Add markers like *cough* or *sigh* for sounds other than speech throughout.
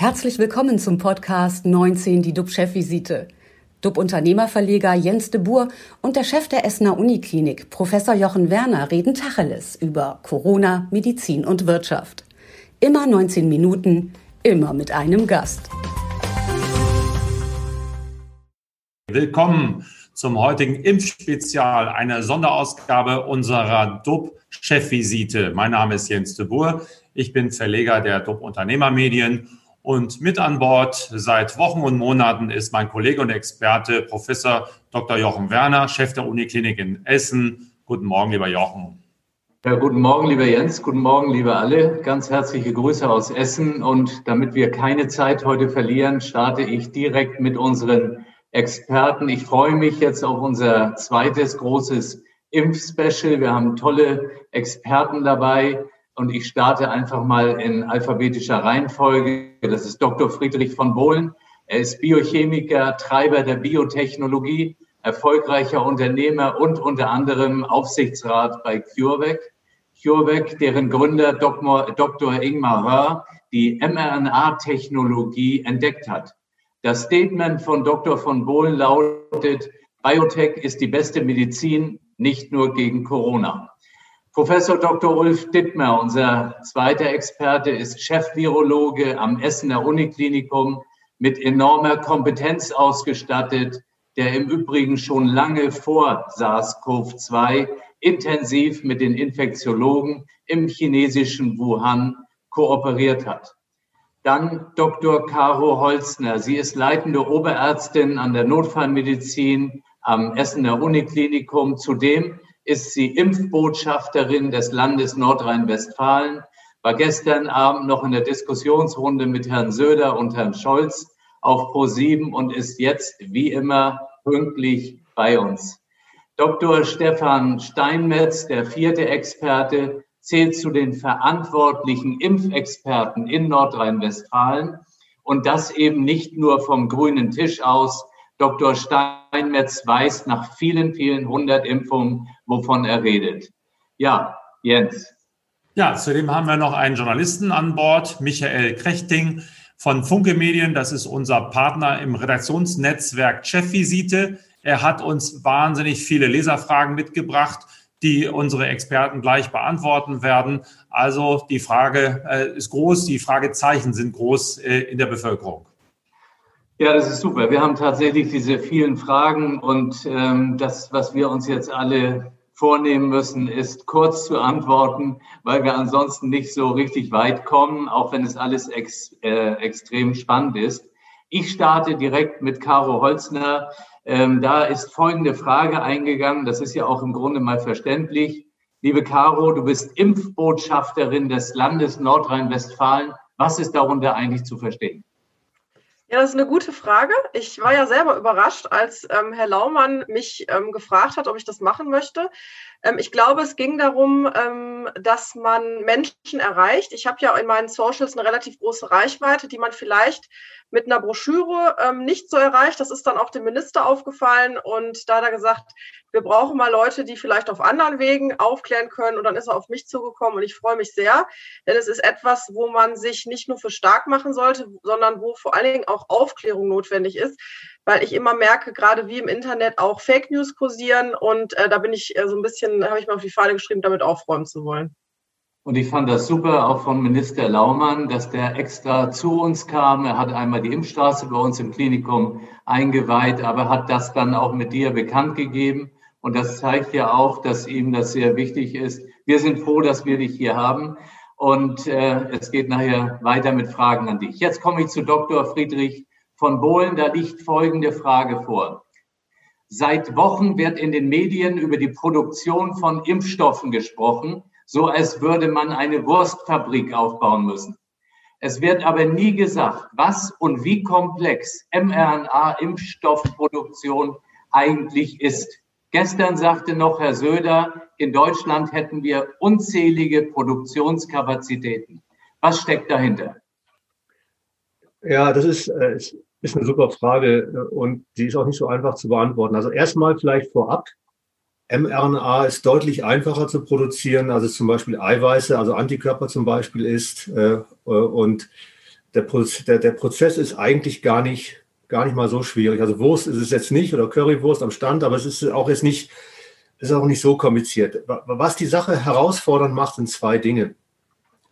Herzlich willkommen zum Podcast 19, die DUB-Chefvisite. DUB-Unternehmerverleger Jens de Boer und der Chef der Essener Uniklinik, Professor Jochen Werner, reden Tacheles über Corona, Medizin und Wirtschaft. Immer 19 Minuten, immer mit einem Gast. Willkommen zum heutigen Impfspezial, einer Sonderausgabe unserer DUB-Chefvisite. Mein Name ist Jens de Boer. Ich bin Verleger der DUB Unternehmermedien und mit an Bord seit Wochen und Monaten ist mein Kollege und Experte Professor Dr. Jochen Werner, Chef der Uniklinik in Essen. Guten Morgen, lieber Jochen. Ja, guten Morgen, lieber Jens. Guten Morgen, liebe alle. Ganz herzliche Grüße aus Essen. Und damit wir keine Zeit heute verlieren, starte ich direkt mit unseren Experten. Ich freue mich jetzt auf unser zweites großes Impfspecial. Wir haben tolle Experten dabei. Und ich starte einfach mal in alphabetischer Reihenfolge. Das ist Dr. Friedrich von Bohlen. Er ist Biochemiker, Treiber der Biotechnologie, erfolgreicher Unternehmer und unter anderem Aufsichtsrat bei CureVac. CureVac, deren Gründer Dr. Ingmar Hör die mRNA-Technologie entdeckt hat. Das Statement von Dr. von Bohlen lautet, Biotech ist die beste Medizin, nicht nur gegen Corona. Professor Dr. Ulf Dittmer, unser zweiter Experte, ist Chefvirologe am Essener Uniklinikum mit enormer Kompetenz ausgestattet, der im Übrigen schon lange vor SARS-CoV-2 intensiv mit den Infektiologen im chinesischen Wuhan kooperiert hat. Dann Dr. Caro Holzner. Sie ist leitende Oberärztin an der Notfallmedizin am Essener Uniklinikum. Zudem ist sie Impfbotschafterin des Landes Nordrhein-Westfalen, war gestern Abend noch in der Diskussionsrunde mit Herrn Söder und Herrn Scholz auf Pro7 und ist jetzt wie immer pünktlich bei uns. Dr. Stefan Steinmetz, der vierte Experte, zählt zu den verantwortlichen Impfexperten in Nordrhein-Westfalen und das eben nicht nur vom grünen Tisch aus, Dr. Steinmetz weiß nach vielen, vielen hundert Impfungen, wovon er redet. Ja, Jens. Ja, zudem haben wir noch einen Journalisten an Bord, Michael Krechting von Funke Medien. Das ist unser Partner im Redaktionsnetzwerk Chefvisite. Er hat uns wahnsinnig viele Leserfragen mitgebracht, die unsere Experten gleich beantworten werden. Also die Frage äh, ist groß, die Fragezeichen sind groß äh, in der Bevölkerung. Ja, das ist super. Wir haben tatsächlich diese vielen Fragen und ähm, das, was wir uns jetzt alle vornehmen müssen, ist kurz zu antworten, weil wir ansonsten nicht so richtig weit kommen, auch wenn es alles ex, äh, extrem spannend ist. Ich starte direkt mit Caro Holzner. Ähm, da ist folgende Frage eingegangen. Das ist ja auch im Grunde mal verständlich. Liebe Caro, du bist Impfbotschafterin des Landes Nordrhein-Westfalen. Was ist darunter eigentlich zu verstehen? Ja, das ist eine gute Frage. Ich war ja selber überrascht, als ähm, Herr Laumann mich ähm, gefragt hat, ob ich das machen möchte. Ähm, ich glaube, es ging darum, ähm, dass man Menschen erreicht. Ich habe ja in meinen Socials eine relativ große Reichweite, die man vielleicht mit einer Broschüre ähm, nicht so erreicht. Das ist dann auch dem Minister aufgefallen und da hat er gesagt, wir brauchen mal Leute, die vielleicht auf anderen Wegen aufklären können. Und dann ist er auf mich zugekommen und ich freue mich sehr, denn es ist etwas, wo man sich nicht nur für stark machen sollte, sondern wo vor allen Dingen auch Aufklärung notwendig ist, weil ich immer merke, gerade wie im Internet auch Fake News kursieren und äh, da bin ich äh, so ein bisschen, habe ich mir auf die Fahne geschrieben, damit aufräumen zu wollen. Und ich fand das super, auch von Minister Laumann, dass der extra zu uns kam. Er hat einmal die Impfstraße bei uns im Klinikum eingeweiht, aber hat das dann auch mit dir bekannt gegeben. Und das zeigt ja auch, dass ihm das sehr wichtig ist. Wir sind froh, dass wir dich hier haben. Und äh, es geht nachher weiter mit Fragen an dich. Jetzt komme ich zu Dr. Friedrich von Bohlen. Da liegt folgende Frage vor. Seit Wochen wird in den Medien über die Produktion von Impfstoffen gesprochen so als würde man eine Wurstfabrik aufbauen müssen. Es wird aber nie gesagt, was und wie komplex mRNA-Impfstoffproduktion eigentlich ist. Gestern sagte noch Herr Söder, in Deutschland hätten wir unzählige Produktionskapazitäten. Was steckt dahinter? Ja, das ist, äh, ist eine super Frage äh, und die ist auch nicht so einfach zu beantworten. Also erstmal vielleicht vorab, mRNA ist deutlich einfacher zu produzieren, als es zum Beispiel Eiweiße, also Antikörper zum Beispiel ist. Äh, und der, der, der Prozess ist eigentlich gar nicht, gar nicht mal so schwierig. Also Wurst ist es jetzt nicht oder Currywurst am Stand, aber es ist auch jetzt nicht, ist auch nicht so kompliziert. Was die Sache herausfordernd macht, sind zwei Dinge.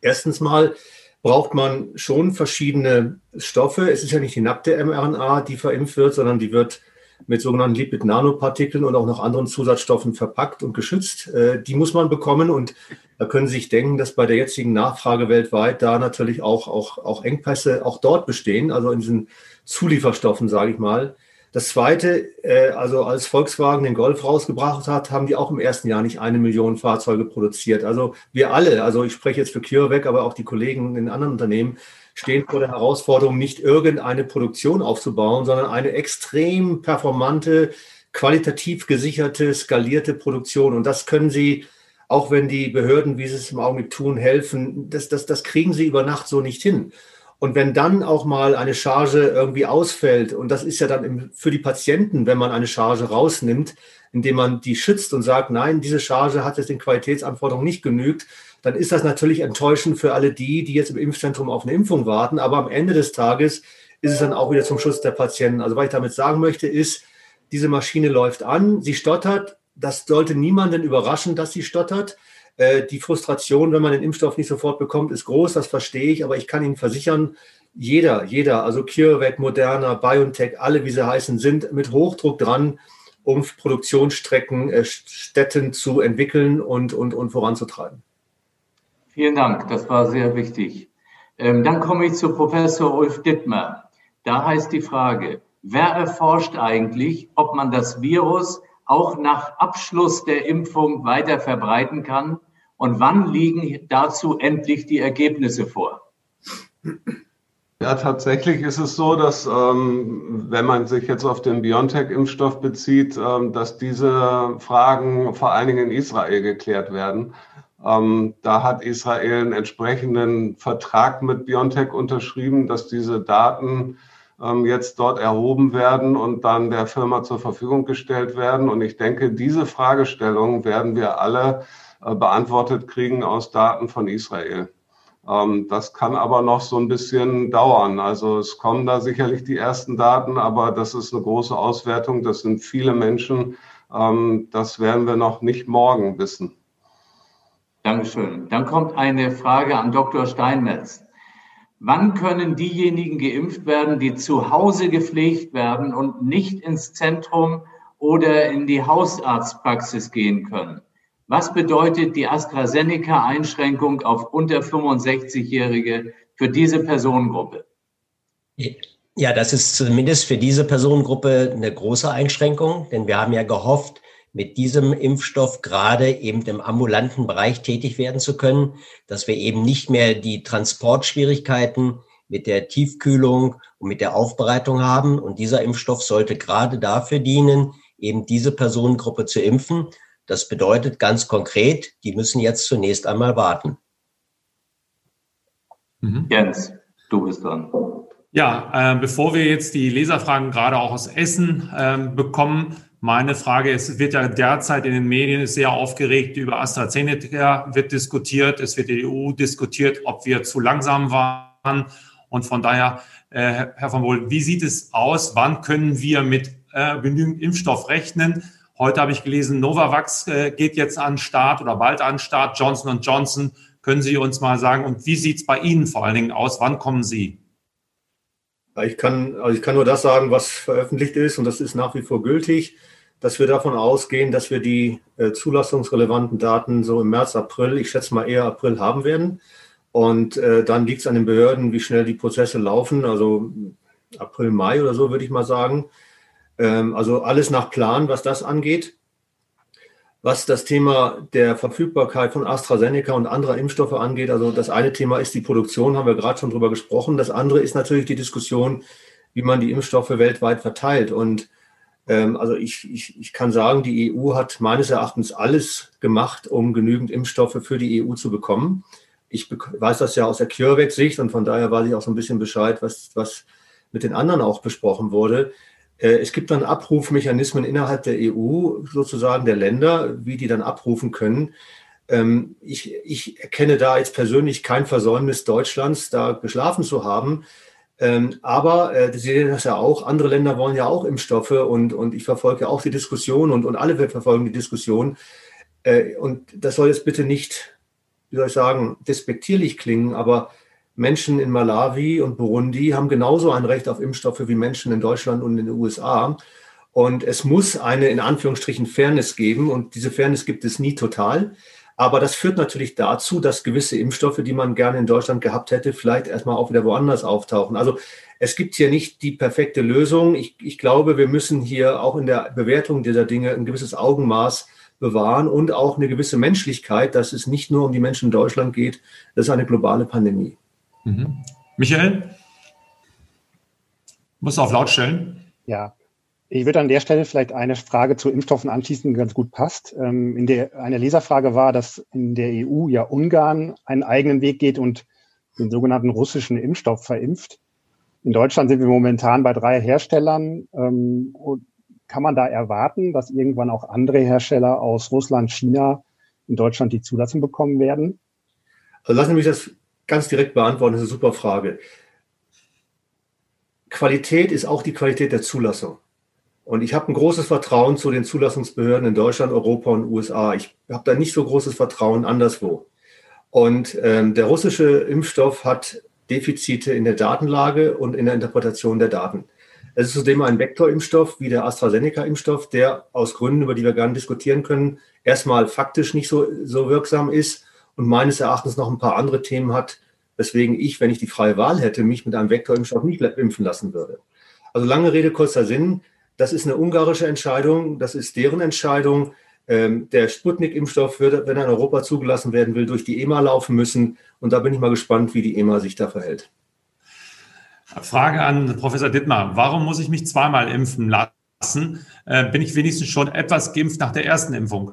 Erstens mal braucht man schon verschiedene Stoffe. Es ist ja nicht die nackte mRNA, die verimpft wird, sondern die wird mit sogenannten Lipid-Nanopartikeln und auch noch anderen Zusatzstoffen verpackt und geschützt. Äh, die muss man bekommen und da können Sie sich denken, dass bei der jetzigen Nachfrage weltweit da natürlich auch, auch, auch Engpässe auch dort bestehen, also in diesen Zulieferstoffen, sage ich mal. Das Zweite, äh, also als Volkswagen den Golf rausgebracht hat, haben die auch im ersten Jahr nicht eine Million Fahrzeuge produziert. Also wir alle, also ich spreche jetzt für CureVac, aber auch die Kollegen in anderen Unternehmen, stehen vor der Herausforderung, nicht irgendeine Produktion aufzubauen, sondern eine extrem performante, qualitativ gesicherte, skalierte Produktion. Und das können sie, auch wenn die Behörden, wie sie es im Augenblick tun, helfen, das, das, das kriegen sie über Nacht so nicht hin. Und wenn dann auch mal eine Charge irgendwie ausfällt, und das ist ja dann für die Patienten, wenn man eine Charge rausnimmt, indem man die schützt und sagt, nein, diese Charge hat jetzt den Qualitätsanforderungen nicht genügt, dann ist das natürlich enttäuschend für alle die, die jetzt im Impfzentrum auf eine Impfung warten. Aber am Ende des Tages ist es dann auch wieder zum Schutz der Patienten. Also was ich damit sagen möchte, ist, diese Maschine läuft an, sie stottert. Das sollte niemanden überraschen, dass sie stottert. Äh, die Frustration, wenn man den Impfstoff nicht sofort bekommt, ist groß, das verstehe ich, aber ich kann Ihnen versichern, jeder, jeder, also CureVac, Moderna, BioNTech, alle, wie sie heißen, sind mit Hochdruck dran, um Produktionsstrecken, äh, Städten zu entwickeln und, und, und voranzutreiben. Vielen Dank, das war sehr wichtig. Ähm, dann komme ich zu Professor Ulf Dittmer. Da heißt die Frage, wer erforscht eigentlich, ob man das Virus auch nach Abschluss der Impfung weiter verbreiten kann und wann liegen dazu endlich die Ergebnisse vor? Ja, tatsächlich ist es so, dass ähm, wenn man sich jetzt auf den BioNTech-Impfstoff bezieht, ähm, dass diese Fragen vor allen Dingen in Israel geklärt werden. Ähm, da hat Israel einen entsprechenden Vertrag mit BioNTech unterschrieben, dass diese Daten ähm, jetzt dort erhoben werden und dann der Firma zur Verfügung gestellt werden. Und ich denke, diese Fragestellungen werden wir alle äh, beantwortet kriegen aus Daten von Israel. Ähm, das kann aber noch so ein bisschen dauern. Also es kommen da sicherlich die ersten Daten, aber das ist eine große Auswertung. Das sind viele Menschen. Ähm, das werden wir noch nicht morgen wissen. Dankeschön. Dann kommt eine Frage an Dr. Steinmetz. Wann können diejenigen geimpft werden, die zu Hause gepflegt werden und nicht ins Zentrum oder in die Hausarztpraxis gehen können? Was bedeutet die AstraZeneca-Einschränkung auf unter 65-Jährige für diese Personengruppe? Ja, das ist zumindest für diese Personengruppe eine große Einschränkung, denn wir haben ja gehofft, mit diesem Impfstoff gerade eben im ambulanten Bereich tätig werden zu können, dass wir eben nicht mehr die Transportschwierigkeiten mit der Tiefkühlung und mit der Aufbereitung haben. Und dieser Impfstoff sollte gerade dafür dienen, eben diese Personengruppe zu impfen. Das bedeutet ganz konkret, die müssen jetzt zunächst einmal warten. Mhm. Jens, du bist dran. Ja, äh, bevor wir jetzt die Leserfragen gerade auch aus Essen äh, bekommen, meine Frage ist, es wird ja derzeit in den Medien sehr aufgeregt über AstraZeneca wird diskutiert, es wird in der EU diskutiert, ob wir zu langsam waren. Und von daher, äh, Herr von Wohl, wie sieht es aus? Wann können wir mit äh, genügend Impfstoff rechnen? Heute habe ich gelesen, Novavax äh, geht jetzt an Start oder bald an Start, Johnson Johnson. Können Sie uns mal sagen, und wie sieht es bei Ihnen vor allen Dingen aus? Wann kommen Sie? Ich kann, also ich kann nur das sagen, was veröffentlicht ist, und das ist nach wie vor gültig, dass wir davon ausgehen, dass wir die äh, zulassungsrelevanten Daten so im März, April, ich schätze mal eher April haben werden. Und äh, dann liegt es an den Behörden, wie schnell die Prozesse laufen. Also April, Mai oder so, würde ich mal sagen. Ähm, also alles nach Plan, was das angeht. Was das Thema der Verfügbarkeit von AstraZeneca und anderer Impfstoffe angeht, also das eine Thema ist die Produktion, haben wir gerade schon drüber gesprochen. Das andere ist natürlich die Diskussion, wie man die Impfstoffe weltweit verteilt. Und also ich, ich, ich kann sagen, die EU hat meines Erachtens alles gemacht, um genügend Impfstoffe für die EU zu bekommen. Ich weiß das ja aus der CureVac-Sicht und von daher weiß ich auch so ein bisschen Bescheid, was, was mit den anderen auch besprochen wurde. Äh, es gibt dann Abrufmechanismen innerhalb der EU, sozusagen der Länder, wie die dann abrufen können. Ähm, ich, ich erkenne da jetzt persönlich kein Versäumnis Deutschlands, da geschlafen zu haben. Ähm, aber äh, Sie sehen das ja auch, andere Länder wollen ja auch Impfstoffe und, und ich verfolge auch die Diskussion und, und alle verfolgen die Diskussion. Äh, und das soll jetzt bitte nicht, wie soll ich sagen, despektierlich klingen, aber Menschen in Malawi und Burundi haben genauso ein Recht auf Impfstoffe wie Menschen in Deutschland und in den USA. Und es muss eine in Anführungsstrichen Fairness geben und diese Fairness gibt es nie total. Aber das führt natürlich dazu, dass gewisse Impfstoffe, die man gerne in Deutschland gehabt hätte, vielleicht erstmal auch wieder woanders auftauchen. Also es gibt hier nicht die perfekte Lösung. Ich, ich glaube, wir müssen hier auch in der Bewertung dieser Dinge ein gewisses Augenmaß bewahren und auch eine gewisse Menschlichkeit, dass es nicht nur um die Menschen in Deutschland geht. Das ist eine globale Pandemie. Mhm. Michael? Muss auf laut stellen. Ja, ich würde an der Stelle vielleicht eine Frage zu Impfstoffen anschließen, die ganz gut passt. Ähm, in der, eine Leserfrage war, dass in der EU ja Ungarn einen eigenen Weg geht und den sogenannten russischen Impfstoff verimpft. In Deutschland sind wir momentan bei drei Herstellern. Ähm, kann man da erwarten, dass irgendwann auch andere Hersteller aus Russland, China in Deutschland die Zulassung bekommen werden? Also lassen Sie mich das ganz direkt beantworten. Das ist eine super Frage. Qualität ist auch die Qualität der Zulassung. Und ich habe ein großes Vertrauen zu den Zulassungsbehörden in Deutschland, Europa und USA. Ich habe da nicht so großes Vertrauen anderswo. Und ähm, der russische Impfstoff hat Defizite in der Datenlage und in der Interpretation der Daten. Es ist zudem ein Vektorimpfstoff wie der AstraZeneca-Impfstoff, der aus Gründen, über die wir gerne diskutieren können, erstmal faktisch nicht so, so wirksam ist und meines Erachtens noch ein paar andere Themen hat, weswegen ich, wenn ich die freie Wahl hätte, mich mit einem Vektorimpfstoff nicht impfen lassen würde. Also lange Rede, kurzer Sinn. Das ist eine ungarische Entscheidung, das ist deren Entscheidung. Ähm, der Sputnik-Impfstoff wird, wenn er in Europa zugelassen werden will, durch die EMA laufen müssen. Und da bin ich mal gespannt, wie die EMA sich da verhält. Frage an Professor Dittmar. Warum muss ich mich zweimal impfen lassen? Äh, bin ich wenigstens schon etwas geimpft nach der ersten Impfung?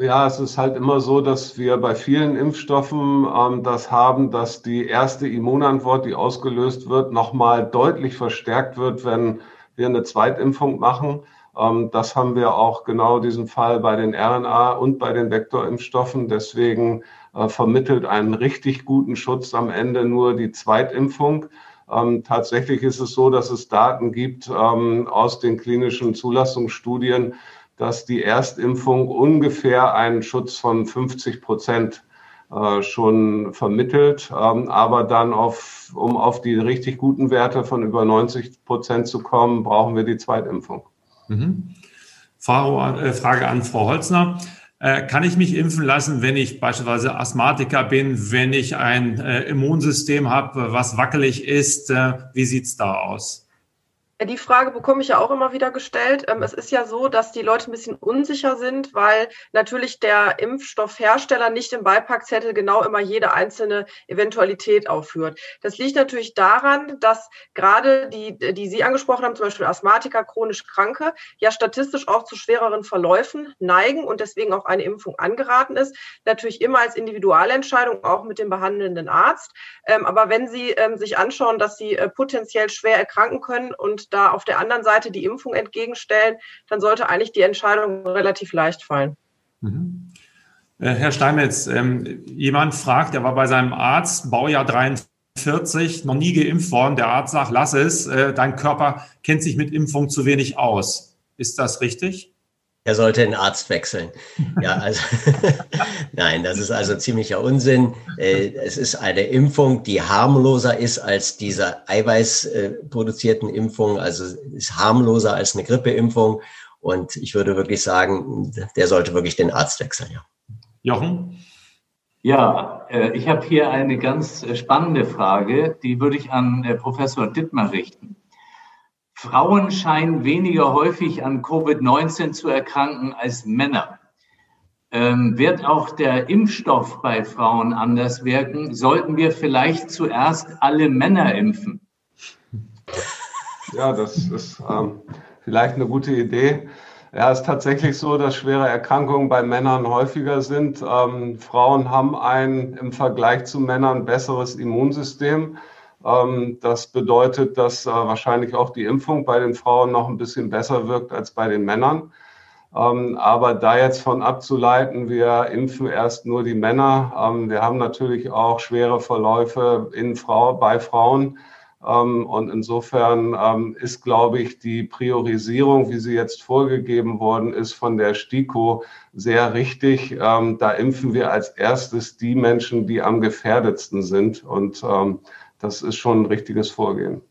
Ja, es ist halt immer so, dass wir bei vielen Impfstoffen ähm, das haben, dass die erste Immunantwort, die ausgelöst wird, nochmal deutlich verstärkt wird, wenn wir eine Zweitimpfung machen. Ähm, das haben wir auch genau diesen Fall bei den RNA und bei den Vektorimpfstoffen. Deswegen äh, vermittelt einen richtig guten Schutz am Ende nur die Zweitimpfung. Ähm, tatsächlich ist es so, dass es Daten gibt ähm, aus den klinischen Zulassungsstudien, dass die Erstimpfung ungefähr einen Schutz von 50 Prozent äh, schon vermittelt, ähm, aber dann auf, um auf die richtig guten Werte von über 90 Prozent zu kommen, brauchen wir die Zweitimpfung. Mhm. Frage, Frage an Frau Holzner. Äh, kann ich mich impfen lassen, wenn ich beispielsweise Asthmatiker bin, wenn ich ein äh, Immunsystem habe, was wackelig ist? wie sieht es da aus? Die Frage bekomme ich ja auch immer wieder gestellt. Ähm, es ist ja so, dass die Leute ein bisschen unsicher sind, weil natürlich der Impfstoffhersteller nicht im Beipackzettel genau immer jede einzelne Eventualität aufführt. Das liegt natürlich daran, dass gerade die, die Sie angesprochen haben, zum Beispiel Asthmatiker, chronisch Kranke, ja statistisch auch zu schwereren Verläufen neigen und deswegen auch eine Impfung angeraten ist. Natürlich immer als Individualentscheidung, auch mit dem behandelnden Arzt. Ähm, aber wenn Sie ähm, sich anschauen, dass Sie äh, potenziell schwer erkranken können und da auf der anderen Seite die Impfung entgegenstellen, dann sollte eigentlich die Entscheidung relativ leicht fallen. Mhm. Äh, Herr Steinmetz, ähm, jemand fragt, der war bei seinem Arzt, Baujahr 43, noch nie geimpft worden. Der Arzt sagt, lass es, äh, dein Körper kennt sich mit Impfung zu wenig aus. Ist das richtig? Er sollte den Arzt wechseln. Ja, also *laughs* nein, das ist also ziemlicher Unsinn. Äh, es ist eine Impfung, die harmloser ist als diese eiweißproduzierten Impfungen, also ist harmloser als eine Grippeimpfung. Und ich würde wirklich sagen, der sollte wirklich den Arzt wechseln. Ja. Jochen? Ja, äh, ich habe hier eine ganz spannende Frage, die würde ich an äh, Professor Dittmar richten. Frauen scheinen weniger häufig an Covid-19 zu erkranken als Männer. Ähm, wird auch der Impfstoff bei Frauen anders wirken? Sollten wir vielleicht zuerst alle Männer impfen? Ja, das ist ähm, vielleicht eine gute Idee. Ja, es ist tatsächlich so, dass schwere Erkrankungen bei Männern häufiger sind. Ähm, Frauen haben ein im Vergleich zu Männern besseres Immunsystem. Ähm, das bedeutet, dass äh, wahrscheinlich auch die Impfung bei den Frauen noch ein bisschen besser wirkt als bei den Männern. Ähm, aber da jetzt von abzuleiten, wir impfen erst nur die Männer. Ähm, wir haben natürlich auch schwere Verläufe in Frau, bei Frauen. Und insofern ist, glaube ich, die Priorisierung, wie sie jetzt vorgegeben worden ist von der STIKO, sehr richtig. Da impfen wir als erstes die Menschen, die am gefährdetsten sind. Und das ist schon ein richtiges Vorgehen.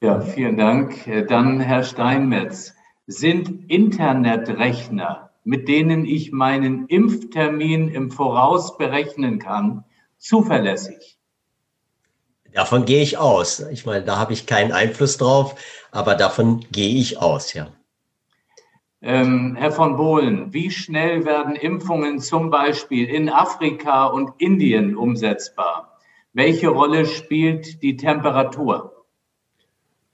Ja, vielen Dank. Dann Herr Steinmetz. Sind Internetrechner, mit denen ich meinen Impftermin im Voraus berechnen kann, zuverlässig? Davon gehe ich aus. Ich meine, da habe ich keinen Einfluss drauf, aber davon gehe ich aus, ja. Ähm, Herr von Bohlen, wie schnell werden Impfungen zum Beispiel in Afrika und Indien umsetzbar? Welche Rolle spielt die Temperatur?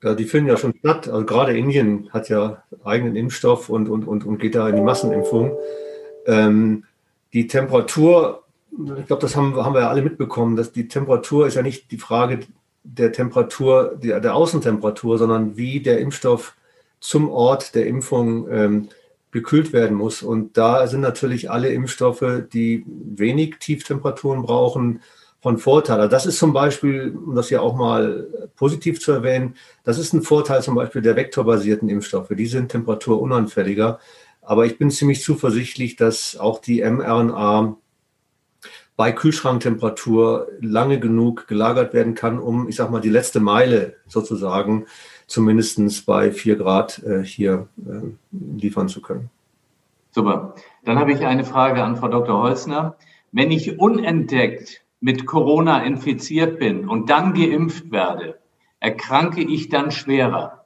Ja, die finden ja schon statt. Also gerade Indien hat ja eigenen Impfstoff und, und, und, und geht da in die Massenimpfung. Ähm, die Temperatur ich glaube, das haben, haben wir ja alle mitbekommen, dass die Temperatur ist ja nicht die Frage der Temperatur, der, der Außentemperatur, sondern wie der Impfstoff zum Ort der Impfung ähm, gekühlt werden muss. Und da sind natürlich alle Impfstoffe, die wenig Tieftemperaturen brauchen, von Vorteil. Also das ist zum Beispiel, um das ja auch mal positiv zu erwähnen, das ist ein Vorteil zum Beispiel der vektorbasierten Impfstoffe. Die sind temperaturunanfälliger. Aber ich bin ziemlich zuversichtlich, dass auch die mRNA bei Kühlschranktemperatur lange genug gelagert werden kann, um, ich sag mal, die letzte Meile sozusagen zumindest bei vier Grad äh, hier äh, liefern zu können. Super. Dann habe ich eine Frage an Frau Dr. Holzner. Wenn ich unentdeckt mit Corona infiziert bin und dann geimpft werde, erkranke ich dann schwerer?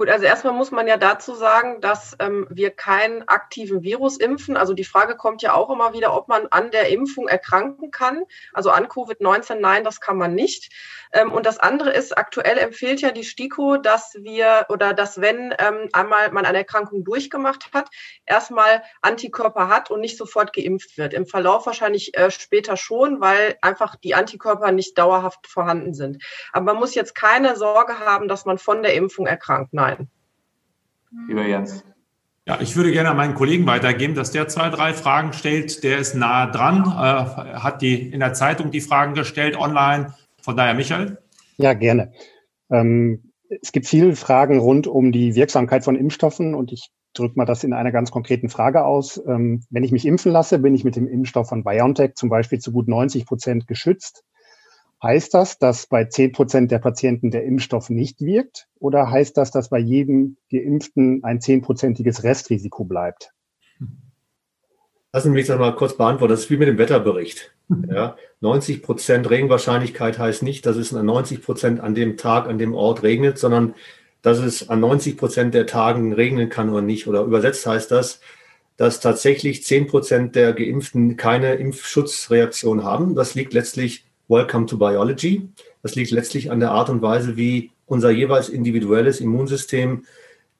Gut, also erstmal muss man ja dazu sagen, dass ähm, wir keinen aktiven Virus impfen. Also die Frage kommt ja auch immer wieder, ob man an der Impfung erkranken kann. Also an Covid-19, nein, das kann man nicht. Ähm, und das andere ist, aktuell empfiehlt ja die STIKO, dass wir oder dass wenn ähm, einmal man eine Erkrankung durchgemacht hat, erstmal Antikörper hat und nicht sofort geimpft wird. Im Verlauf wahrscheinlich äh, später schon, weil einfach die Antikörper nicht dauerhaft vorhanden sind. Aber man muss jetzt keine Sorge haben, dass man von der Impfung erkrankt. Nein sein. Lieber Jens. Ja, ich würde gerne an meinen Kollegen weitergeben, dass der zwei, drei Fragen stellt. Der ist nah dran, äh, hat die in der Zeitung die Fragen gestellt, online. Von daher, Michael. Ja, gerne. Ähm, es gibt viele Fragen rund um die Wirksamkeit von Impfstoffen und ich drücke mal das in einer ganz konkreten Frage aus. Ähm, wenn ich mich impfen lasse, bin ich mit dem Impfstoff von BioNTech zum Beispiel zu gut 90 Prozent geschützt. Heißt das, dass bei 10 Prozent der Patienten der Impfstoff nicht wirkt? Oder heißt das, dass bei jedem Geimpften ein zehnprozentiges Restrisiko bleibt? Lassen Sie mich das mal kurz beantworten. Das ist wie mit dem Wetterbericht. Ja, 90 Prozent Regenwahrscheinlichkeit heißt nicht, dass es an 90 Prozent an dem Tag, an dem Ort regnet, sondern dass es an 90 Prozent der Tagen regnen kann oder nicht. Oder übersetzt heißt das, dass tatsächlich 10 Prozent der Geimpften keine Impfschutzreaktion haben. Das liegt letztlich Welcome to Biology. Das liegt letztlich an der Art und Weise, wie unser jeweils individuelles Immunsystem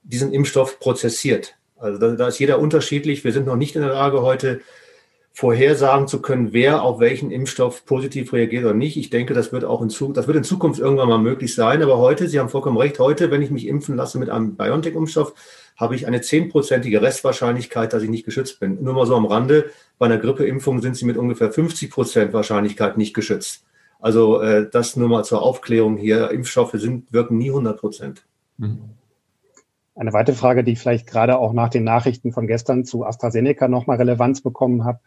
diesen Impfstoff prozessiert. Also da, da, ist jeder unterschiedlich. Wir sind noch nicht in der Lage, heute vorhersagen zu können, wer auf welchen Impfstoff positiv reagiert oder nicht. Ich denke, das wird auch in Zukunft, das wird in Zukunft irgendwann mal möglich sein. Aber heute, Sie haben vollkommen recht, heute, wenn ich mich impfen lasse mit einem BioNTech-Impfstoff, habe ich eine zehnprozentige Restwahrscheinlichkeit, dass ich nicht geschützt bin. Nur mal so am Rande, bei einer Grippeimpfung sind Sie mit ungefähr 50 Prozent Wahrscheinlichkeit nicht geschützt. Also äh, das nur mal zur Aufklärung hier. Impfstoffe sind, wirken nie 100 Prozent. Mhm. Eine weitere Frage, die vielleicht gerade auch nach den Nachrichten von gestern zu AstraZeneca nochmal Relevanz bekommen hat.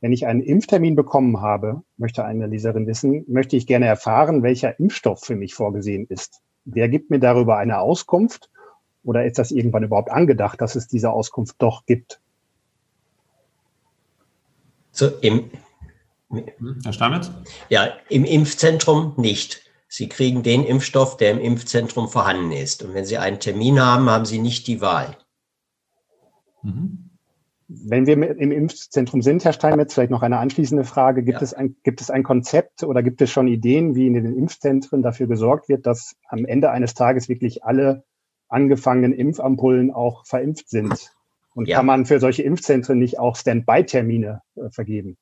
Wenn ich einen Impftermin bekommen habe, möchte eine Leserin wissen, möchte ich gerne erfahren, welcher Impfstoff für mich vorgesehen ist. Wer gibt mir darüber eine Auskunft oder ist das irgendwann überhaupt angedacht, dass es diese Auskunft doch gibt? So, im, Herr Stammet? Ja, im Impfzentrum nicht. Sie kriegen den Impfstoff, der im Impfzentrum vorhanden ist. Und wenn Sie einen Termin haben, haben Sie nicht die Wahl. Mhm. Wenn wir im Impfzentrum sind, Herr Steinmetz, vielleicht noch eine anschließende Frage. Gibt, ja. es ein, gibt es ein Konzept oder gibt es schon Ideen, wie in den Impfzentren dafür gesorgt wird, dass am Ende eines Tages wirklich alle angefangenen Impfampullen auch verimpft sind? Und ja. kann man für solche Impfzentren nicht auch Standby-Termine äh, vergeben?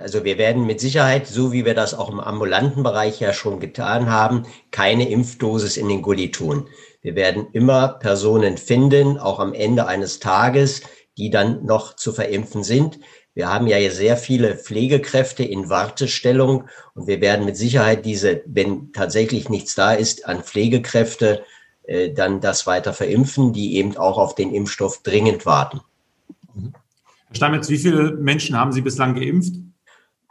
Also wir werden mit Sicherheit, so wie wir das auch im ambulanten Bereich ja schon getan haben, keine Impfdosis in den Gully tun. Wir werden immer Personen finden, auch am Ende eines Tages, die dann noch zu verimpfen sind. Wir haben ja sehr viele Pflegekräfte in Wartestellung und wir werden mit Sicherheit diese, wenn tatsächlich nichts da ist, an Pflegekräfte äh, dann das weiter verimpfen, die eben auch auf den Impfstoff dringend warten. Herr Stamitz, wie viele Menschen haben Sie bislang geimpft?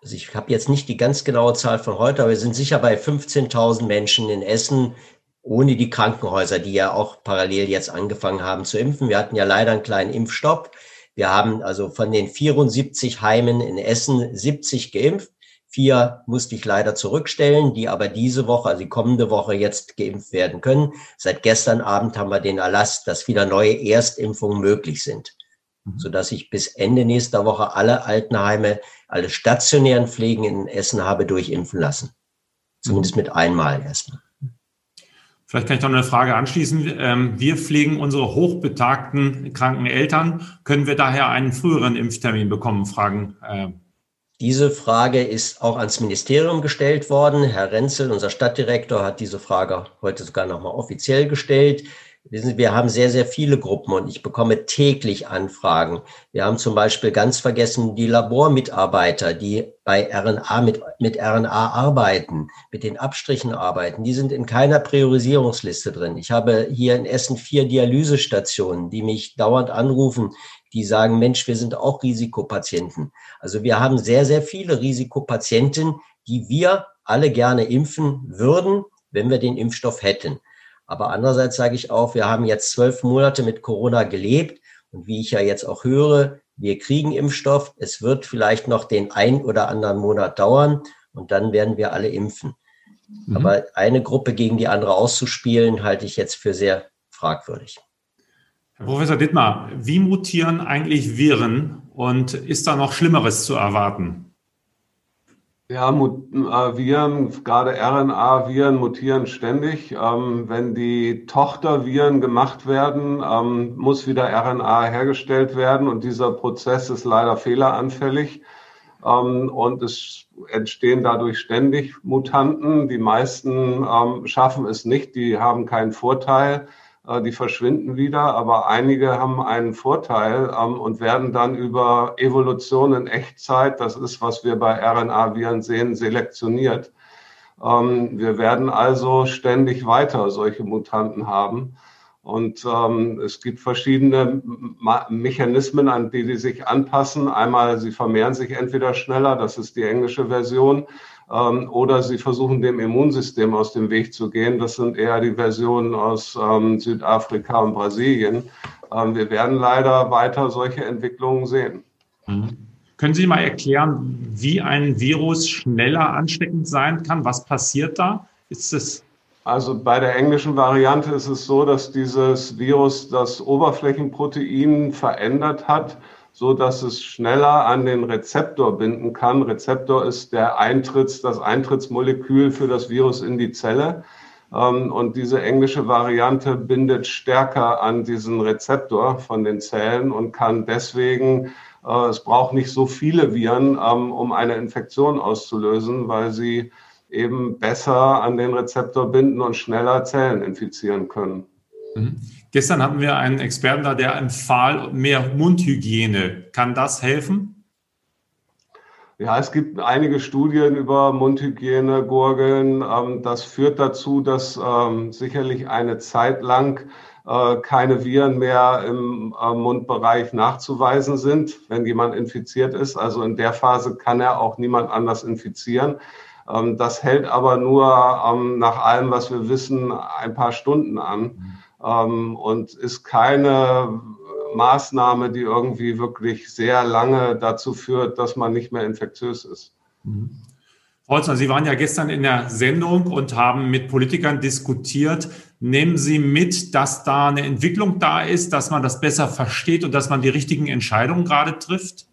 Also ich habe jetzt nicht die ganz genaue Zahl von heute, aber wir sind sicher bei 15.000 Menschen in Essen, ohne die Krankenhäuser, die ja auch parallel jetzt angefangen haben zu impfen. Wir hatten ja leider einen kleinen Impfstopp. Wir haben also von den 74 Heimen in Essen 70 geimpft. Vier musste ich leider zurückstellen, die aber diese Woche, also die kommende Woche jetzt geimpft werden können. Seit gestern Abend haben wir den Erlass, dass wieder neue Erstimpfungen möglich sind. Mhm. sodass ich bis Ende nächster Woche alle Altenheime, alle stationären Pflegen in Essen habe durchimpfen lassen. Zumindest mit einmal erstmal. Vielleicht kann ich noch eine Frage anschließen. Ähm, wir pflegen unsere hochbetagten kranken Eltern. Können wir daher einen früheren Impftermin bekommen? Fragen. Diese Frage ist auch ans Ministerium gestellt worden. Herr Renzel, unser Stadtdirektor, hat diese Frage heute sogar nochmal offiziell gestellt. Wir haben sehr, sehr viele Gruppen und ich bekomme täglich Anfragen. Wir haben zum Beispiel ganz vergessen die Labormitarbeiter, die bei RNA mit, mit RNA arbeiten, mit den Abstrichen arbeiten. Die sind in keiner Priorisierungsliste drin. Ich habe hier in Essen vier Dialysestationen, die mich dauernd anrufen, die sagen, Mensch, wir sind auch Risikopatienten. Also wir haben sehr, sehr viele Risikopatienten, die wir alle gerne impfen würden, wenn wir den Impfstoff hätten. Aber andererseits sage ich auch, wir haben jetzt zwölf Monate mit Corona gelebt und wie ich ja jetzt auch höre, wir kriegen Impfstoff. Es wird vielleicht noch den ein oder anderen Monat dauern und dann werden wir alle impfen. Mhm. Aber eine Gruppe gegen die andere auszuspielen, halte ich jetzt für sehr fragwürdig. Professor Dittmar, wie mutieren eigentlich Viren und ist da noch Schlimmeres zu erwarten? Ja, äh, Viren, gerade RNA-Viren mutieren ständig. Ähm, wenn die Tochterviren gemacht werden, ähm, muss wieder RNA hergestellt werden und dieser Prozess ist leider fehleranfällig. Ähm, und es entstehen dadurch ständig Mutanten. Die meisten schaffen es nicht, die haben keinen Vorteil. Äh, die verschwinden wieder, aber einige haben einen Vorteil ähm, und werden dann über Evolution in Echtzeit, das ist, was wir bei RNA-Viren sehen, selektioniert. Ähm, wir werden also ständig weiter solche Mutanten haben. Und ähm, es gibt verschiedene Mechanismen, an die die sich anpassen. Einmal, sie vermehren sich entweder schneller, das ist die englische Version, ähm, oder sie versuchen dem Immunsystem aus dem Weg zu gehen. Das sind eher die Versionen aus ähm, Südafrika und Brasilien. Ähm, wir werden leider weiter solche Entwicklungen sehen. Mhm. Können Sie mal erklären, wie ein Virus schneller ansteckend sein kann? Was passiert da? Ist es also bei der englischen Variante ist es so, dass dieses Virus das Oberflächenprotein verändert hat so dass es schneller an den Rezeptor binden kann. Rezeptor ist der Eintritts, das Eintrittsmolekül für das Virus in die Zelle. Ähm, und diese englische Variante bindet stärker an diesen Rezeptor von den Zellen und kann deswegen, äh, es braucht nicht so viele Viren, ähm, um eine Infektion auszulösen, weil sie eben besser an den Rezeptor binden und schneller Zellen infizieren können. Mhm. Gestern hatten wir einen Experten da, der empfahl mehr Mundhygiene. Kann das helfen? Ja, es gibt einige Studien über Mundhygiene, Gurgeln. Ähm, das führt dazu, dass ähm, sicherlich eine Zeit lang äh, keine Viren mehr im äh, Mundbereich nachzuweisen sind, wenn jemand infiziert ist. Also in der Phase kann er auch niemand anders infizieren. Ähm, das hält aber nur nach allem, was wir wissen, ein paar Stunden an. Ähm, und ist keine Maßnahme, die irgendwie wirklich sehr lange dazu führt, dass man nicht mehr infektiös ist. Mhm. Holzner, Sie waren ja gestern in der Sendung und haben mit Politikern diskutiert. Nehmen Sie mit, dass da eine Entwicklung da ist, dass man das besser versteht und dass man die richtigen Entscheidungen gerade trifft?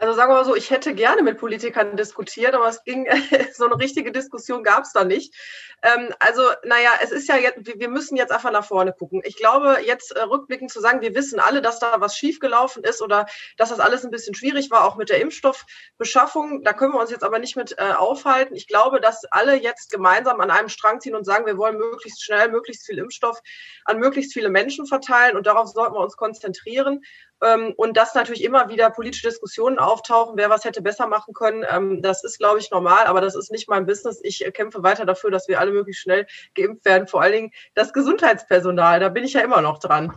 Also sagen wir mal so, ich hätte gerne mit Politikern diskutiert, aber es ging, *laughs* so eine richtige Diskussion gab es da nicht. Ähm, also, naja, es ist ja jetzt, wir müssen jetzt einfach nach vorne gucken. Ich glaube, jetzt äh, rückblickend zu sagen, wir wissen alle, dass da was schiefgelaufen ist oder dass das alles ein bisschen schwierig war, auch mit der Impfstoffbeschaffung. Da können wir uns jetzt aber nicht mit äh, aufhalten. Ich glaube, dass alle jetzt gemeinsam an einem Strang ziehen und sagen, wir wollen möglichst schnell möglichst viel Impfstoff an möglichst viele Menschen verteilen und darauf sollten wir uns konzentrieren. Ähm, und dass natürlich immer wieder politische Diskussionen auftauchen, wer was hätte besser machen können. Ähm, das ist, glaube ich, normal, aber das ist nicht mein Business. Ich äh, kämpfe weiter dafür, dass wir alle möglichst schnell geimpft werden. Vor allen Dingen das Gesundheitspersonal, da bin ich ja immer noch dran.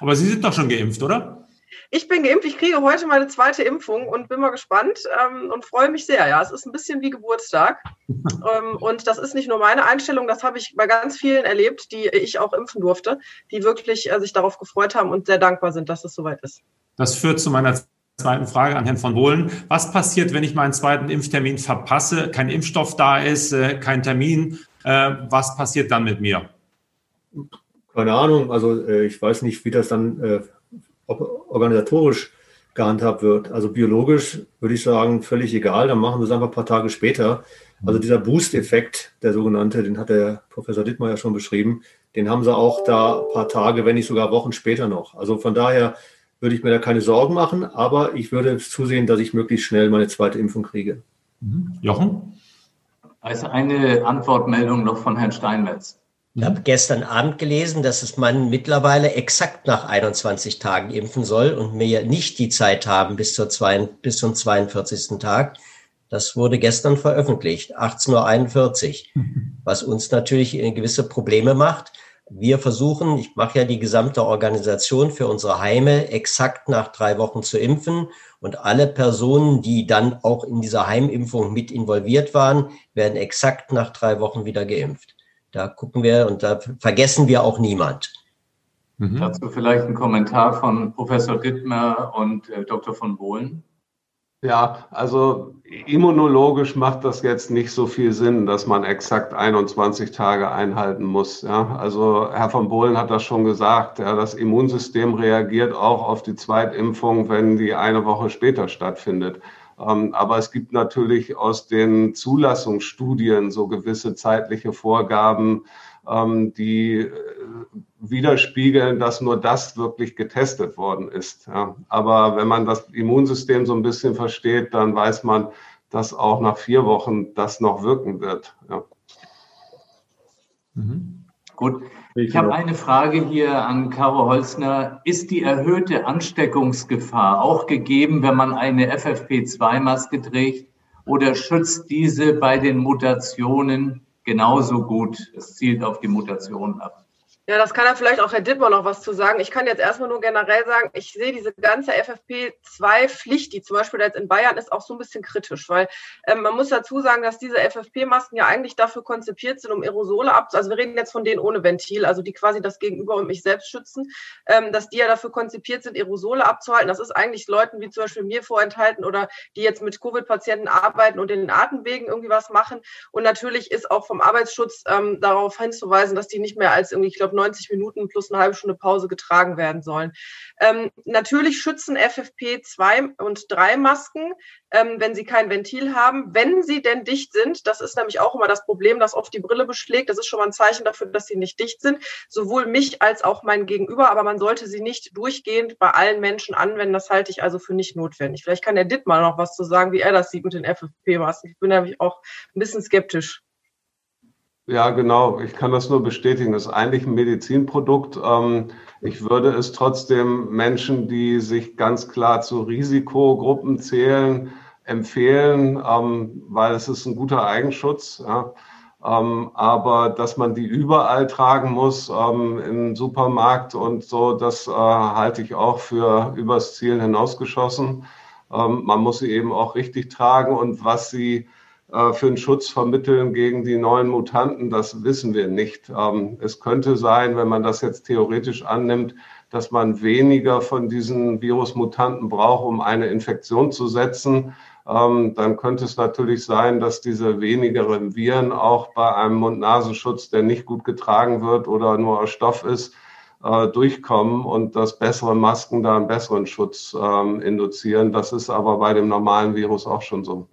Aber Sie sind doch schon geimpft, oder? Ich bin geimpft, ich kriege heute meine zweite Impfung und bin mal gespannt ähm, und freue mich sehr. Ja, es ist ein bisschen wie Geburtstag. *laughs* ähm, und das ist nicht nur meine Einstellung, das habe ich bei ganz vielen erlebt, die ich auch impfen durfte, die wirklich äh, sich darauf gefreut haben und sehr dankbar sind, dass es soweit ist. Das führt zu meiner zweiten Frage an Herrn von Bohlen. Was passiert, wenn ich meinen zweiten Impftermin verpasse, kein Impfstoff da ist, äh, kein Termin? Äh, was passiert dann mit mir? Keine Ahnung. Also äh, ich weiß nicht, wie das dann organisatorisch gehandhabt wird. Also biologisch würde ich sagen, völlig egal, dann machen wir es einfach ein paar Tage später. Also dieser Boost-Effekt, der sogenannte, den hat der Professor Dittmar ja schon beschrieben, den haben sie auch da ein paar Tage, wenn nicht sogar Wochen später noch. Also von daher würde ich mir da keine Sorgen machen, aber ich würde zusehen, dass ich möglichst schnell meine zweite Impfung kriege. Mhm. Jochen? Also eine Antwortmeldung noch von Herrn Steinmetz. Ich habe gestern Abend gelesen, dass es man mittlerweile exakt nach 21 Tagen impfen soll und wir nicht die Zeit haben bis, zur zwei, bis zum 42. Tag. Das wurde gestern veröffentlicht, 18.41 Uhr, *laughs* was uns natürlich gewisse Probleme macht. Wir versuchen, ich mache ja die gesamte Organisation für unsere Heime exakt nach drei Wochen zu impfen und alle Personen, die dann auch in dieser Heimimpfung mit involviert waren, werden exakt nach drei Wochen wieder geimpft. Da gucken wir und da vergessen wir auch niemand. Mhm. Dazu vielleicht ein Kommentar von Professor Dittmer und äh, Dr. von Bohlen. Ja, also immunologisch macht das jetzt nicht so viel Sinn, dass man exakt 21 Tage einhalten muss. Ja, also Herr von Bohlen hat das schon gesagt. Ja, das Immunsystem reagiert auch auf die Zweitimpfung, wenn die eine Woche später stattfindet. Ähm, aber es gibt natürlich aus den Zulassungsstudien so gewisse zeitliche Vorgaben, ähm, die äh, widerspiegeln, dass nur das wirklich getestet worden ist. Aber wenn man das Immunsystem so ein bisschen versteht, dann weiß man, dass auch nach vier Wochen das noch wirken wird. Mhm. Gut. Ich habe eine Frage hier an Caro Holzner. Ist die erhöhte Ansteckungsgefahr auch gegeben, wenn man eine FFP2-Maske trägt? Oder schützt diese bei den Mutationen genauso gut? Es zielt auf die Mutationen ab. Ja, das kann ja vielleicht auch Herr Dittmer noch was zu sagen. Ich kann jetzt erstmal nur generell sagen, ich sehe diese ganze FFP2-Pflicht, die zum Beispiel jetzt in Bayern ist, auch so ein bisschen kritisch, weil ähm, man muss dazu sagen, dass diese FFP-Masken ja eigentlich dafür konzipiert sind, um Aerosole ab, also wir reden jetzt von denen ohne Ventil, also die quasi das Gegenüber und mich selbst schützen, ähm, dass die ja dafür konzipiert sind, Aerosole abzuhalten. Das ist eigentlich Leuten wie zum Beispiel mir vorenthalten oder die jetzt mit Covid-Patienten arbeiten und in den Atemwegen irgendwie was machen. Und natürlich ist auch vom Arbeitsschutz ähm, darauf hinzuweisen, dass die nicht mehr als irgendwie, ich glaube, 90 Minuten plus eine halbe Stunde Pause getragen werden sollen. Ähm, natürlich schützen FFP2 und 3 Masken, ähm, wenn sie kein Ventil haben, wenn sie denn dicht sind. Das ist nämlich auch immer das Problem, dass oft die Brille beschlägt. Das ist schon mal ein Zeichen dafür, dass sie nicht dicht sind. Sowohl mich als auch mein Gegenüber. Aber man sollte sie nicht durchgehend bei allen Menschen anwenden. Das halte ich also für nicht notwendig. Vielleicht kann der Dittmar noch was zu sagen, wie er das sieht mit den FFP-Masken. Ich bin nämlich auch ein bisschen skeptisch. Ja, genau. Ich kann das nur bestätigen. Das ist eigentlich ein Medizinprodukt. Ähm, ich würde es trotzdem Menschen, die sich ganz klar zu Risikogruppen zählen, empfehlen, ähm, weil es ist ein guter Eigenschutz. Ähm, aber dass man die überall tragen muss, im Supermarkt und so, das äh, halte ich auch für übers Ziel hinausgeschossen. Man muss sie eben auch richtig tragen und was sie für einen Schutz vermitteln gegen die neuen Mutanten, das wissen wir nicht. Ähm, es könnte sein, wenn man das jetzt theoretisch annimmt, dass man weniger von diesen Virusmutanten braucht, um eine Infektion zu setzen. Ähm, dann könnte es natürlich sein, dass diese wenigeren Viren auch bei einem Mund-Nasenschutz, der nicht gut getragen wird oder nur aus Stoff ist, äh, durchkommen und dass bessere Masken da einen besseren Schutz ähm, induzieren. Das ist aber bei dem normalen Virus auch schon so.